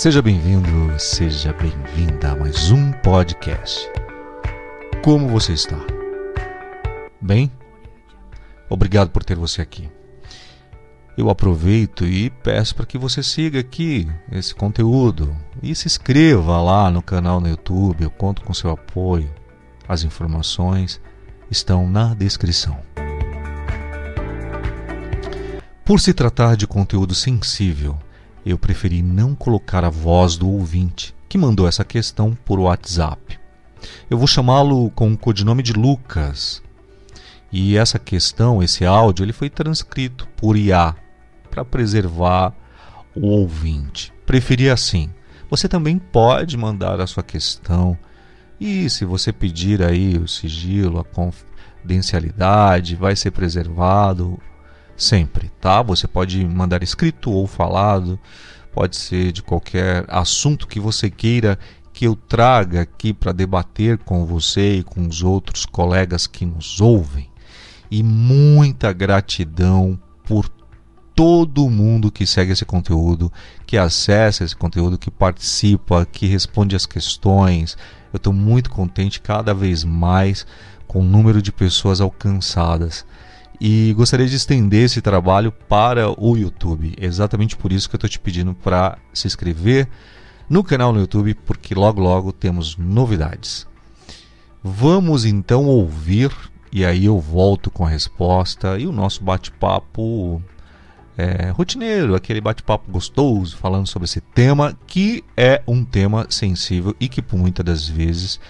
Seja bem-vindo, seja bem-vinda a mais um podcast. Como você está? Bem? Obrigado por ter você aqui. Eu aproveito e peço para que você siga aqui esse conteúdo e se inscreva lá no canal no YouTube. Eu conto com seu apoio. As informações estão na descrição. Por se tratar de conteúdo sensível, eu preferi não colocar a voz do ouvinte que mandou essa questão por WhatsApp. Eu vou chamá-lo com o codinome de Lucas. E essa questão, esse áudio, ele foi transcrito por IA para preservar o ouvinte. Preferi assim. Você também pode mandar a sua questão e se você pedir aí o sigilo, a confidencialidade, vai ser preservado sempre, tá? Você pode mandar escrito ou falado, pode ser de qualquer assunto que você queira que eu traga aqui para debater com você e com os outros colegas que nos ouvem. E muita gratidão por todo mundo que segue esse conteúdo, que acessa esse conteúdo, que participa, que responde as questões. Eu estou muito contente cada vez mais com o número de pessoas alcançadas e gostaria de estender esse trabalho para o YouTube. Exatamente por isso que eu estou te pedindo para se inscrever no canal no YouTube, porque logo logo temos novidades. Vamos então ouvir e aí eu volto com a resposta e o nosso bate-papo é, rotineiro, aquele bate-papo gostoso falando sobre esse tema que é um tema sensível e que por muitas das vezes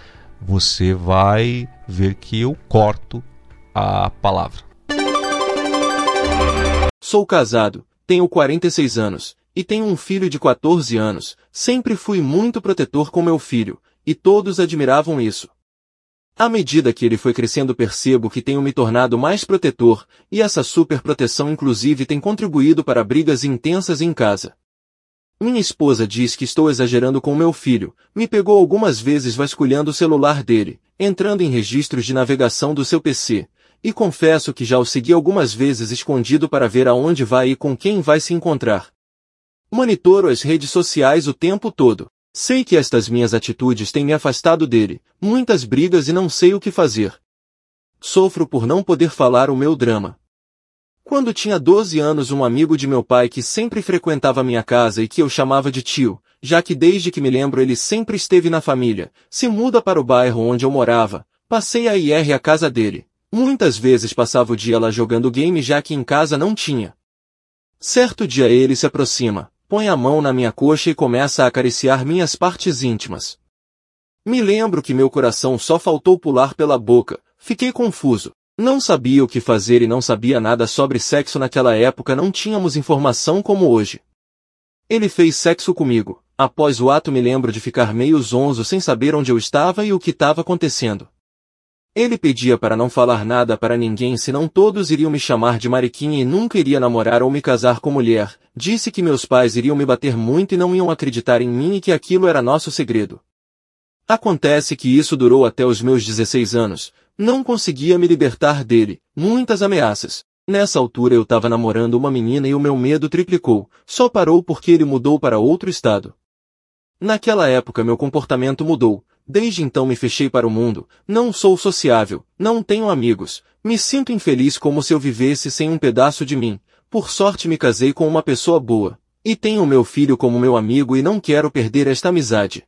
você vai ver que eu corto a palavra. Sou casado, tenho 46 anos e tenho um filho de 14 anos. Sempre fui muito protetor com meu filho, e todos admiravam isso. À medida que ele foi crescendo percebo que tenho me tornado mais protetor, e essa super proteção inclusive tem contribuído para brigas intensas em casa. Minha esposa diz que estou exagerando com meu filho, me pegou algumas vezes vasculhando o celular dele, entrando em registros de navegação do seu PC, e confesso que já o segui algumas vezes escondido para ver aonde vai e com quem vai se encontrar. Monitoro as redes sociais o tempo todo. Sei que estas minhas atitudes têm me afastado dele, muitas brigas e não sei o que fazer. Sofro por não poder falar o meu drama. Quando tinha 12 anos um amigo de meu pai que sempre frequentava minha casa e que eu chamava de tio, já que desde que me lembro ele sempre esteve na família, se muda para o bairro onde eu morava, passei a ir à casa dele. Muitas vezes passava o dia lá jogando game já que em casa não tinha. Certo dia ele se aproxima, põe a mão na minha coxa e começa a acariciar minhas partes íntimas. Me lembro que meu coração só faltou pular pela boca, fiquei confuso. Não sabia o que fazer e não sabia nada sobre sexo naquela época, não tínhamos informação como hoje. Ele fez sexo comigo. Após o ato me lembro de ficar meio zonzo sem saber onde eu estava e o que estava acontecendo. Ele pedia para não falar nada para ninguém senão todos iriam me chamar de mariquinha e nunca iria namorar ou me casar com mulher. Disse que meus pais iriam me bater muito e não iam acreditar em mim e que aquilo era nosso segredo. Acontece que isso durou até os meus 16 anos. Não conseguia me libertar dele. Muitas ameaças. Nessa altura eu estava namorando uma menina e o meu medo triplicou. Só parou porque ele mudou para outro estado. Naquela época meu comportamento mudou. Desde então me fechei para o mundo, não sou sociável, não tenho amigos, me sinto infeliz como se eu vivesse sem um pedaço de mim. Por sorte me casei com uma pessoa boa. E tenho meu filho como meu amigo e não quero perder esta amizade.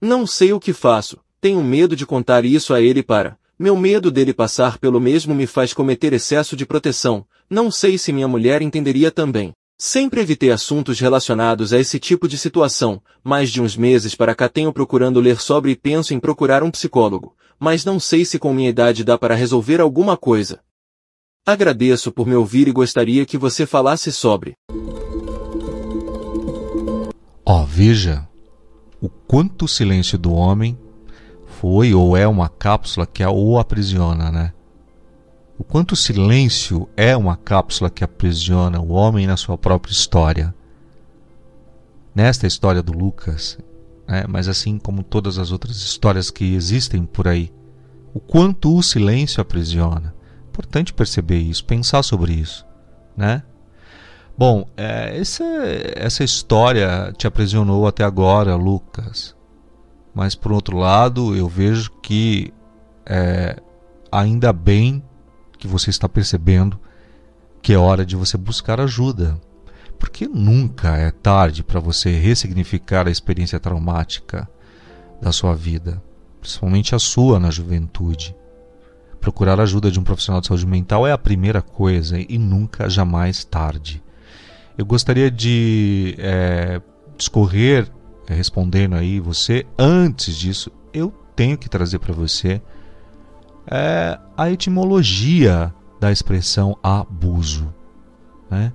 Não sei o que faço, tenho medo de contar isso a ele para. Meu medo dele passar pelo mesmo me faz cometer excesso de proteção, não sei se minha mulher entenderia também. Sempre evitei assuntos relacionados a esse tipo de situação, mais de uns meses para cá tenho procurando ler sobre e penso em procurar um psicólogo, mas não sei se com minha idade dá para resolver alguma coisa. Agradeço por me ouvir e gostaria que você falasse sobre. Ó, oh, veja o quanto o silêncio do homem foi ou é uma cápsula que o aprisiona, né? O quanto o silêncio é uma cápsula que aprisiona o homem na sua própria história. Nesta história do Lucas, né, mas assim como todas as outras histórias que existem por aí, o quanto o silêncio aprisiona. Importante perceber isso, pensar sobre isso, né? Bom, é, essa, essa história te aprisionou até agora, Lucas. Mas por outro lado, eu vejo que é, ainda bem que você está percebendo que é hora de você buscar ajuda. Porque nunca é tarde para você ressignificar a experiência traumática da sua vida, principalmente a sua na juventude. Procurar ajuda de um profissional de saúde mental é a primeira coisa e nunca, jamais tarde. Eu gostaria de é, discorrer, é, respondendo aí você. Antes disso, eu tenho que trazer para você é, a etimologia da expressão abuso. Né?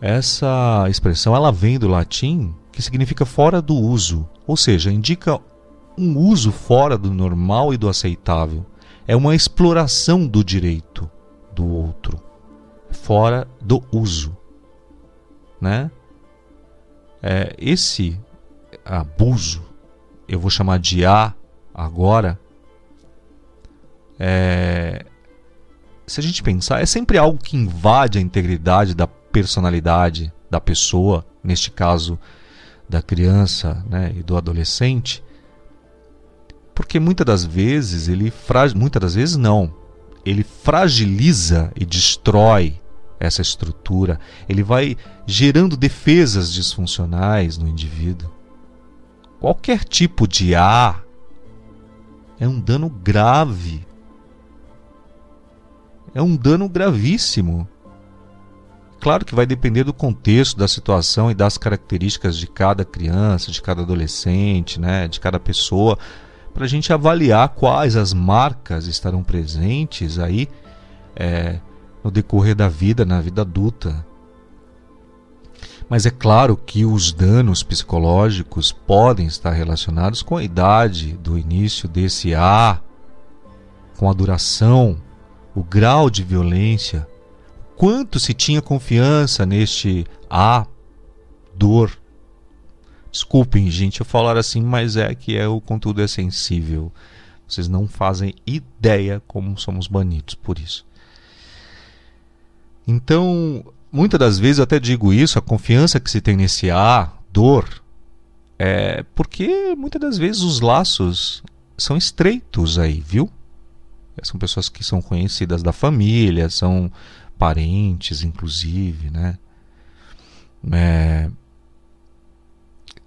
Essa expressão ela vem do latim que significa fora do uso, ou seja, indica um uso fora do normal e do aceitável. É uma exploração do direito do outro, fora do uso né? É, esse abuso, eu vou chamar de A agora, é, se a gente pensar, é sempre algo que invade a integridade da personalidade da pessoa, neste caso da criança né, e do adolescente, porque muitas das vezes ele muitas das vezes não, ele fragiliza e destrói essa estrutura, ele vai gerando defesas disfuncionais no indivíduo. Qualquer tipo de A é um dano grave. É um dano gravíssimo. Claro que vai depender do contexto, da situação e das características de cada criança, de cada adolescente, né, de cada pessoa, para a gente avaliar quais as marcas estarão presentes aí é, no decorrer da vida, na vida adulta. Mas é claro que os danos psicológicos podem estar relacionados com a idade do início desse A, com a duração, o grau de violência, quanto se tinha confiança neste A, dor. Desculpem, gente, eu falar assim, mas é que é o conteúdo é sensível. Vocês não fazem ideia como somos banidos por isso. Então, muitas das vezes eu até digo isso, a confiança que se tem nesse A, dor, é porque muitas das vezes os laços são estreitos aí, viu? São pessoas que são conhecidas da família, são parentes, inclusive, né? É,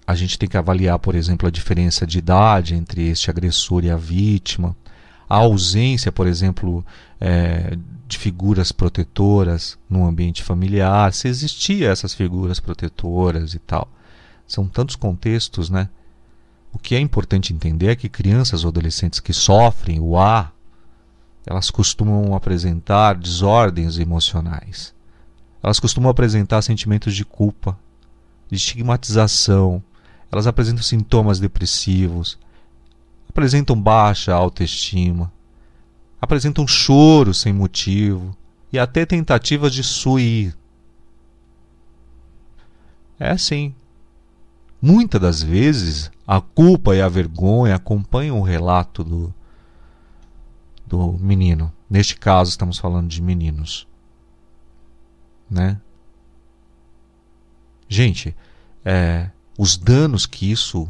a gente tem que avaliar, por exemplo, a diferença de idade entre este agressor e a vítima, a ausência, por exemplo, é, de figuras protetoras no ambiente familiar, se existia essas figuras protetoras e tal. São tantos contextos, né? O que é importante entender é que crianças ou adolescentes que sofrem o A, elas costumam apresentar desordens emocionais. Elas costumam apresentar sentimentos de culpa, de estigmatização, elas apresentam sintomas depressivos, apresentam baixa autoestima, apresentam choro sem motivo e até tentativas de suir. É assim. Muitas das vezes, a culpa e a vergonha acompanham o relato do, do menino. Neste caso, estamos falando de meninos. Né? Gente, é, os danos que isso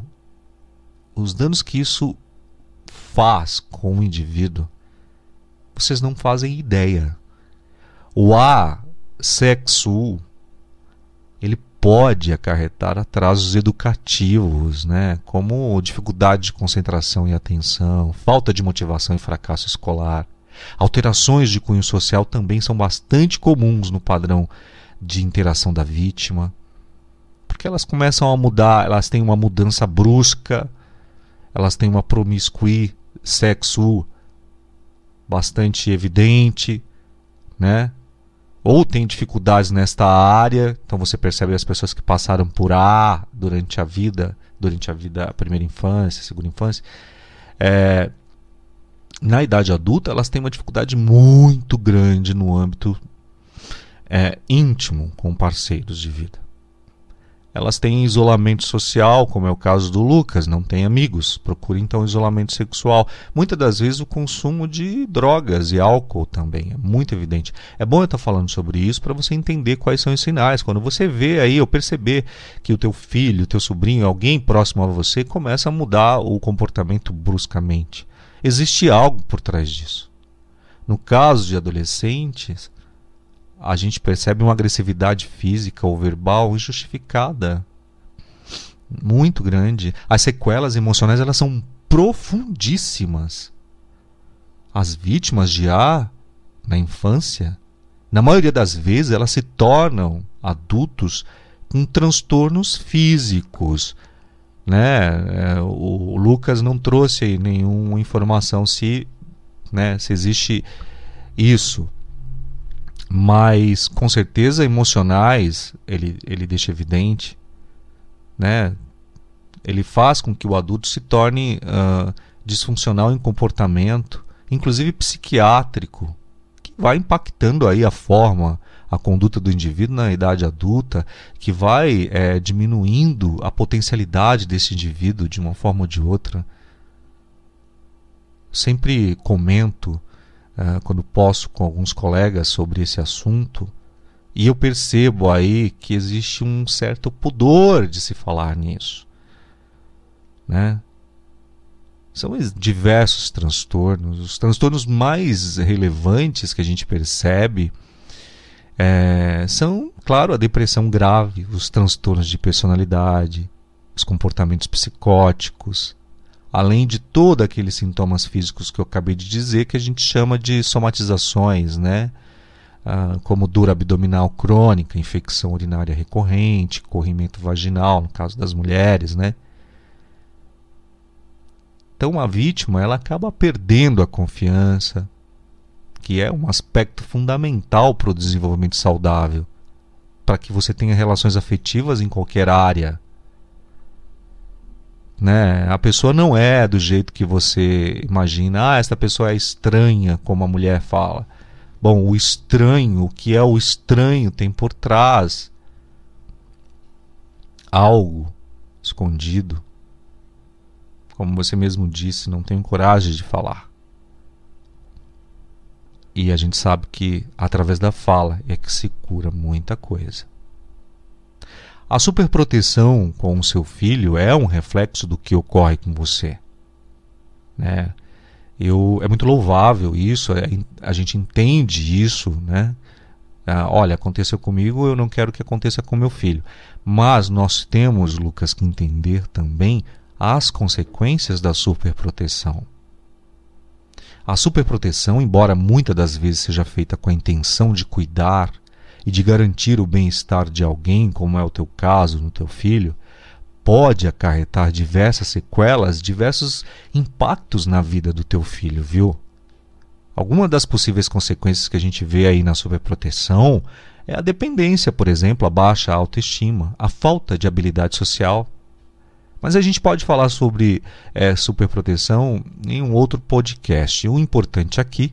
os danos que isso faz com o indivíduo vocês não fazem ideia. O A sexo ele pode acarretar atrasos educativos, né, como dificuldade de concentração e atenção, falta de motivação e fracasso escolar. Alterações de cunho social também são bastante comuns no padrão de interação da vítima, porque elas começam a mudar, elas têm uma mudança brusca, elas têm uma promiscuidade sexo bastante evidente, né? Ou tem dificuldades nesta área, então você percebe as pessoas que passaram por A durante a vida, durante a vida, a primeira infância, a segunda infância, é, na idade adulta elas têm uma dificuldade muito grande no âmbito é, íntimo com parceiros de vida. Elas têm isolamento social, como é o caso do Lucas, não tem amigos, procura então isolamento sexual. Muitas das vezes o consumo de drogas e álcool também é muito evidente. É bom eu estar falando sobre isso para você entender quais são os sinais. Quando você vê aí ou perceber que o teu filho, o teu sobrinho, alguém próximo a você começa a mudar o comportamento bruscamente. Existe algo por trás disso. No caso de adolescentes, a gente percebe uma agressividade física ou verbal injustificada muito grande. As sequelas emocionais elas são profundíssimas. As vítimas de A na infância, na maioria das vezes, elas se tornam adultos com transtornos físicos. Né? É, o Lucas não trouxe nenhuma informação se, né, se existe isso mas com certeza emocionais ele, ele deixa evidente, né? Ele faz com que o adulto se torne uh, disfuncional em comportamento, inclusive psiquiátrico, que vai impactando aí a forma, a conduta do indivíduo na idade adulta, que vai é, diminuindo a potencialidade desse indivíduo de uma forma ou de outra. Sempre comento quando posso com alguns colegas sobre esse assunto, e eu percebo aí que existe um certo pudor de se falar nisso. Né? São diversos transtornos. Os transtornos mais relevantes que a gente percebe é, são, claro, a depressão grave, os transtornos de personalidade, os comportamentos psicóticos, além de todos aqueles sintomas físicos que eu acabei de dizer, que a gente chama de somatizações, né? Ah, como dor abdominal crônica, infecção urinária recorrente, corrimento vaginal, no caso das mulheres, né? Então a vítima ela acaba perdendo a confiança, que é um aspecto fundamental para o desenvolvimento saudável, para que você tenha relações afetivas em qualquer área né? A pessoa não é do jeito que você imagina. Ah, essa pessoa é estranha, como a mulher fala. Bom, o estranho, o que é o estranho tem por trás algo escondido. Como você mesmo disse, não tenho coragem de falar. E a gente sabe que através da fala é que se cura muita coisa. A superproteção com o seu filho é um reflexo do que ocorre com você. Né? Eu, é muito louvável isso, é, a gente entende isso, né? Ah, olha, aconteceu comigo, eu não quero que aconteça com meu filho. Mas nós temos, Lucas, que entender também as consequências da superproteção. A superproteção, embora muitas das vezes seja feita com a intenção de cuidar, e de garantir o bem-estar de alguém, como é o teu caso no teu filho, pode acarretar diversas sequelas, diversos impactos na vida do teu filho, viu? Alguma das possíveis consequências que a gente vê aí na sobreproteção é a dependência, por exemplo, a baixa autoestima, a falta de habilidade social. Mas a gente pode falar sobre é, superproteção em um outro podcast. O importante aqui é,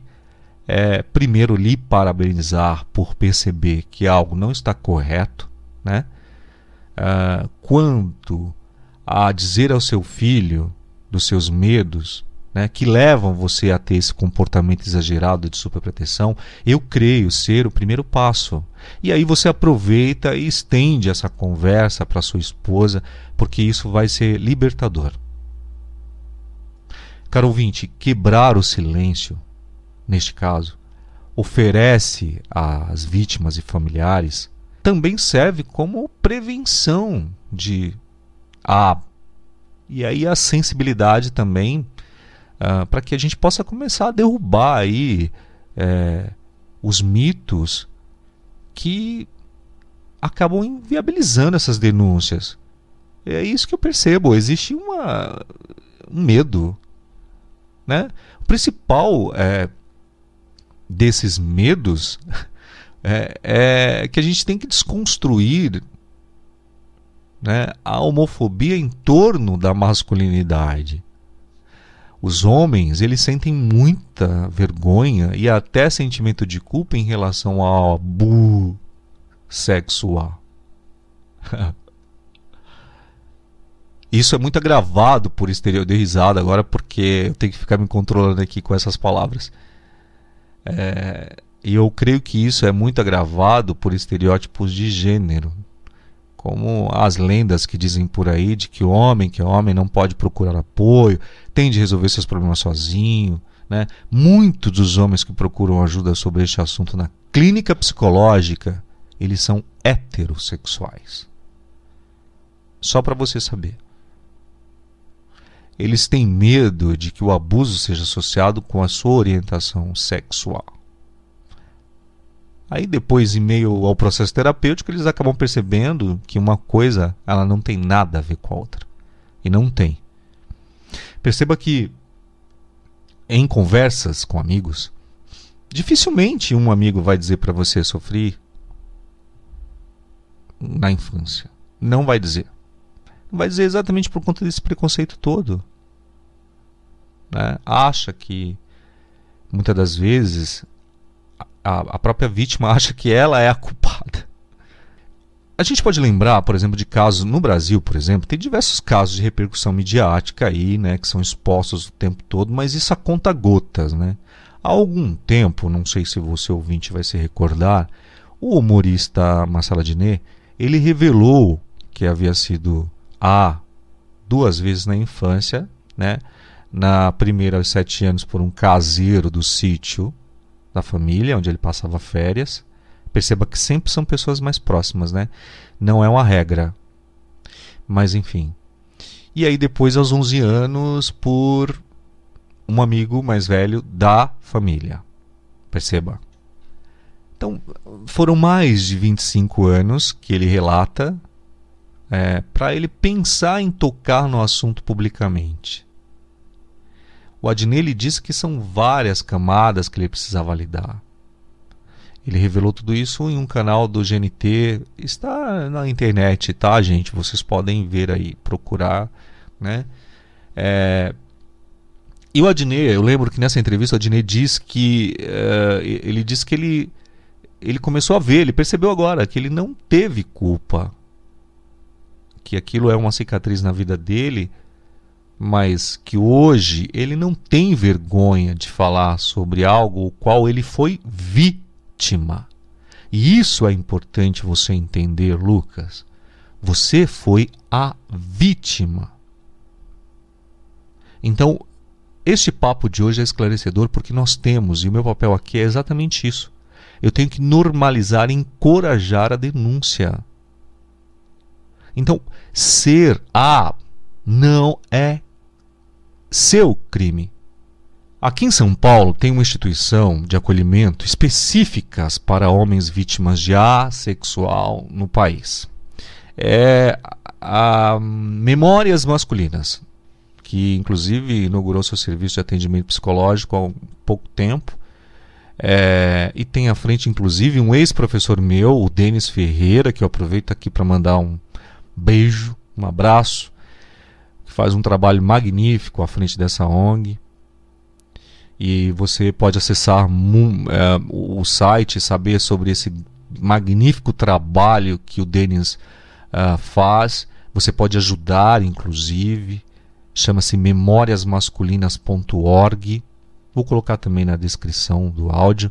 primeiro lhe parabenizar por perceber que algo não está correto, né? Uh, quanto a dizer ao seu filho dos seus medos, né, que levam você a ter esse comportamento exagerado de superproteção, eu creio ser o primeiro passo. E aí você aproveita e estende essa conversa para sua esposa, porque isso vai ser libertador. Caro ouvinte, quebrar o silêncio neste caso, oferece às vítimas e familiares, também serve como prevenção de a e aí a sensibilidade também uh, para que a gente possa começar a derrubar aí é, os mitos que acabam inviabilizando essas denúncias. É isso que eu percebo. Existe uma, um medo. Né? O principal é, desses medos é, é, que a gente tem que desconstruir né, a homofobia em torno da masculinidade. Os homens eles sentem muita vergonha e até sentimento de culpa em relação ao abu sexual. isso é muito agravado por de risada agora porque eu tenho que ficar me controlando aqui com essas palavras. É, e eu creio que isso é muito agravado por estereótipos de gênero, como as lendas que dizem por aí de que o homem, que o homem não pode procurar apoio, tem de resolver seus problemas sozinho. Né? Muitos dos homens que procuram ajuda sobre este assunto na clínica psicológica, eles são heterossexuais. Só para você saber. Eles têm medo de que o abuso seja associado com a sua orientação sexual. Aí depois, em meio ao processo terapêutico, eles acabam percebendo que uma coisa ela não tem nada a ver com a outra. E não tem. Perceba que em conversas com amigos, dificilmente um amigo vai dizer para você sofrer na infância. Não vai dizer. Vai dizer exatamente por conta desse preconceito todo. Né? Acha que muitas das vezes a, a própria vítima acha que ela é a culpada. A gente pode lembrar, por exemplo, de casos no Brasil, por exemplo, tem diversos casos de repercussão midiática aí, né, que são expostos o tempo todo, mas isso a conta gotas, né? Há algum tempo, não sei se você ouvinte vai se recordar, o humorista Marcelo Diné, ele revelou que havia sido A duas vezes na infância, né? Na primeira aos sete anos por um caseiro do sítio da família, onde ele passava férias. Perceba que sempre são pessoas mais próximas, né? Não é uma regra. Mas enfim. E aí depois aos 11 anos por um amigo mais velho da família. Perceba. Então, foram mais de 25 anos que ele relata é, para ele pensar em tocar no assunto publicamente. O Adnei disse que são várias camadas que ele precisava lidar. Ele revelou tudo isso em um canal do GNT, está na internet, tá, gente? Vocês podem ver aí, procurar, né? É... E o Adnei, eu lembro que nessa entrevista o Adnei diz que uh, ele disse que ele ele começou a ver, ele percebeu agora que ele não teve culpa, que aquilo é uma cicatriz na vida dele mas que hoje ele não tem vergonha de falar sobre algo o qual ele foi vítima. E isso é importante você entender, Lucas. Você foi a vítima. Então, este papo de hoje é esclarecedor porque nós temos, e o meu papel aqui é exatamente isso. Eu tenho que normalizar encorajar a denúncia. Então, ser a não é seu crime. Aqui em São Paulo tem uma instituição de acolhimento específicas para homens vítimas de assexual no país. É a Memórias Masculinas, que inclusive inaugurou seu serviço de atendimento psicológico há pouco tempo. É, e tem à frente, inclusive, um ex-professor meu, o Denis Ferreira, que eu aproveito aqui para mandar um beijo, um abraço faz um trabalho magnífico à frente dessa ONG. E você pode acessar é, o site e saber sobre esse magnífico trabalho que o Denis uh, faz. Você pode ajudar, inclusive. Chama-se memoriasmasculinas.org. Vou colocar também na descrição do áudio.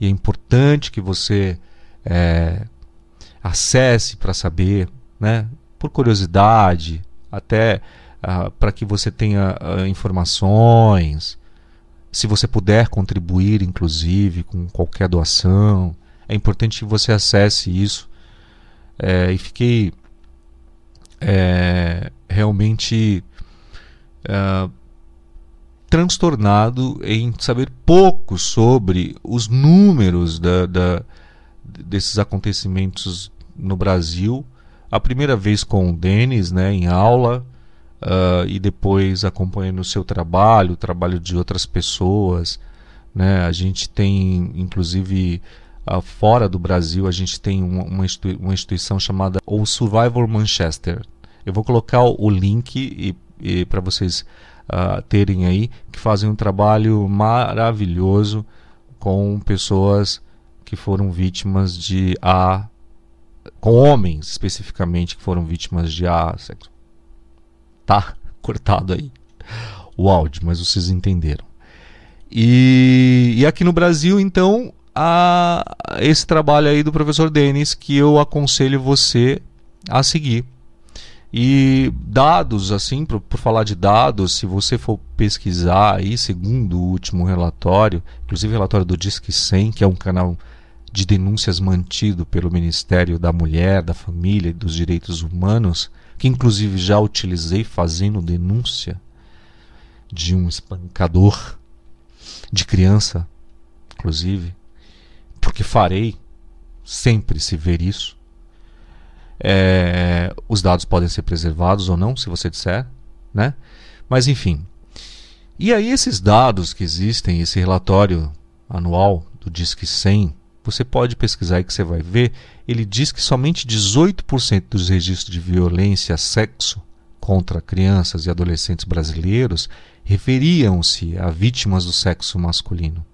E é importante que você é, acesse para saber, né, por curiosidade, até uh, para que você tenha uh, informações. Se você puder contribuir, inclusive, com qualquer doação, é importante que você acesse isso. É, e fiquei é, realmente é, transtornado em saber pouco sobre os números da, da, desses acontecimentos no Brasil. A primeira vez com o Denis, né, em aula, uh, e depois acompanhando o seu trabalho, o trabalho de outras pessoas. Né? A gente tem, inclusive, uh, fora do Brasil, a gente tem uma, uma, institui uma instituição chamada o Survivor Manchester. Eu vou colocar o link e, e para vocês uh, terem aí, que fazem um trabalho maravilhoso com pessoas que foram vítimas de A, com homens especificamente que foram vítimas de A, sexo tá cortado aí o áudio, mas vocês entenderam. E, e aqui no Brasil, então, há esse trabalho aí do professor Denis que eu aconselho você a seguir. E dados, assim, por, por, falar de dados, se você for pesquisar aí, segundo o último relatório, inclusive o relatório do Disque 100, que é um canal de denúncias mantido pelo Ministério da Mulher, da Família e dos Direitos Humanos, que inclusive já utilizei fazendo denúncia de um espancador de criança, inclusive, porque farei sempre se ver isso. É, os dados podem ser preservados ou não, se você disser, né? Mas enfim. E aí esses dados que existem, esse relatório anual do Disque 100 você pode pesquisar aí que você vai ver. Ele diz que somente 18% dos registros de violência, sexo contra crianças e adolescentes brasileiros referiam-se a vítimas do sexo masculino.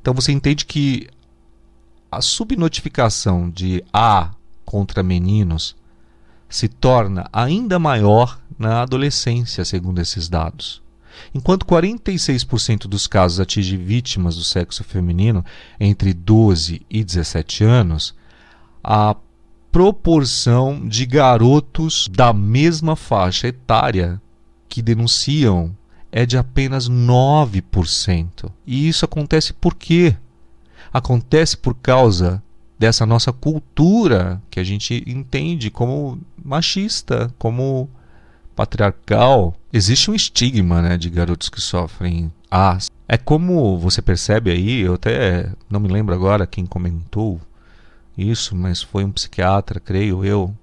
Então você entende que a subnotificação de A contra meninos se torna ainda maior na adolescência, segundo esses dados. Enquanto 46% dos casos atingem vítimas do sexo feminino entre 12 e 17 anos, a proporção de garotos da mesma faixa etária que denunciam é de apenas 9%. E isso acontece por quê? Acontece por causa dessa nossa cultura que a gente entende como machista, como patriarcal, existe um estigma né, de garotos que sofrem ah, é como você percebe aí, eu até não me lembro agora quem comentou isso, mas foi um psiquiatra, creio eu.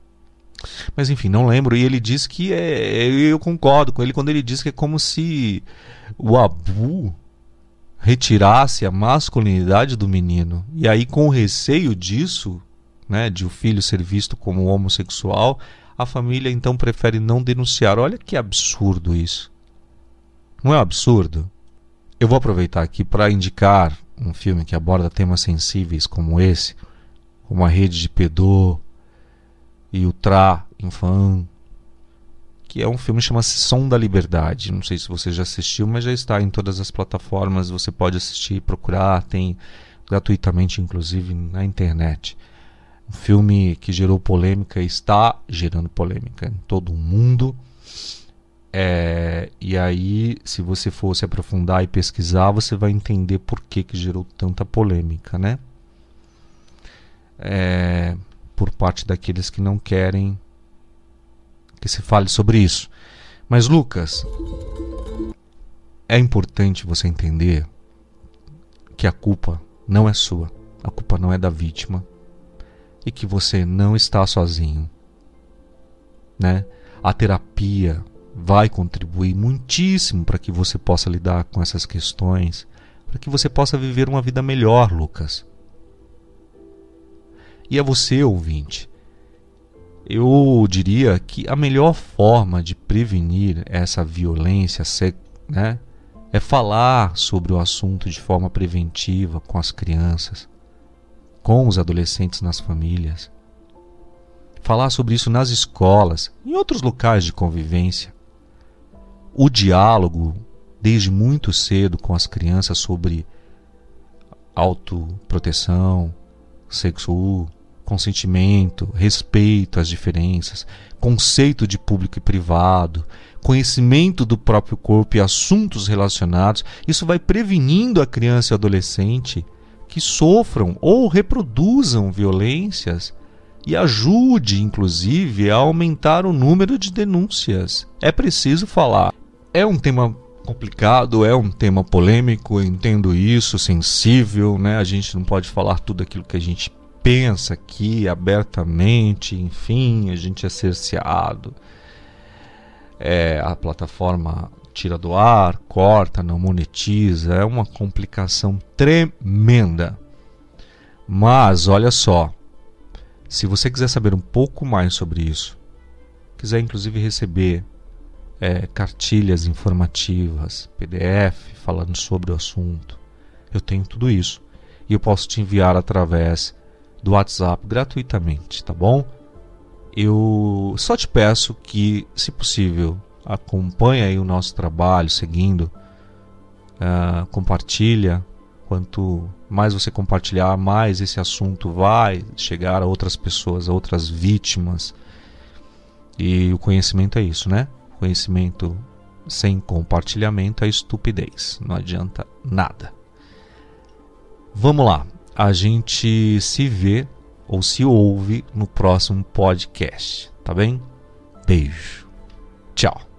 Mas enfim, não lembro. E ele diz que é. Eu concordo com ele quando ele diz que é como se o abu retirasse a masculinidade do menino. E aí, com o receio disso, né, de o filho ser visto como homossexual, a família então prefere não denunciar. Olha que absurdo isso. Não é um absurdo? Eu vou aproveitar aqui para indicar um filme que aborda temas sensíveis como esse, como a rede de Pedô e o Tra Infam, que é um filme que chama-se Som da Liberdade. Não sei se você já assistiu, mas já está em todas as plataformas. Você pode assistir, procurar, tem gratuitamente, inclusive na internet. Filme que gerou polêmica está gerando polêmica em todo o mundo. É, e aí, se você for se aprofundar e pesquisar, você vai entender por que, que gerou tanta polêmica, né? É, por parte daqueles que não querem que se fale sobre isso. Mas, Lucas, é importante você entender que a culpa não é sua, a culpa não é da vítima, e que você não está sozinho. Né? A terapia vai contribuir muitíssimo para que você possa lidar com essas questões, para que você possa viver uma vida melhor, Lucas. E é você, ouvinte. Eu diria que a melhor forma de prevenir essa violência né, é falar sobre o assunto de forma preventiva com as crianças, com os adolescentes nas famílias. Falar sobre isso nas escolas, em outros locais de convivência. O diálogo, desde muito cedo, com as crianças sobre autoproteção, sexo, consentimento, respeito às diferenças, conceito de público e privado, conhecimento do próprio corpo e assuntos relacionados, isso vai prevenindo a criança e o adolescente que sofram ou reproduzam violências e ajude, inclusive, a aumentar o número de denúncias. É preciso falar. É um tema complicado, é um tema polêmico, entendo isso, sensível, né? A gente não pode falar tudo aquilo que a gente pensa aqui abertamente, enfim, a gente é cerceado. É, a plataforma tira do ar, corta, não monetiza, é uma complicação tremenda. Mas olha só, se você quiser saber um pouco mais sobre isso, quiser inclusive receber é, cartilhas informativas, PDF falando sobre o assunto, eu tenho tudo isso e eu posso te enviar através do WhatsApp gratuitamente, tá bom? eu só te peço que, se possível, acompanhe aí o nosso trabalho, seguindo, uh, compartilha. Quanto mais você compartilhar, mais esse assunto vai chegar a outras pessoas, a outras vítimas. E o conhecimento é isso, né? Conhecimento sem compartilhamento é estupidez. Não adianta nada. Vamos lá. A gente se vê ou se ouve no próximo podcast, tá bem? Beijo. Tchau.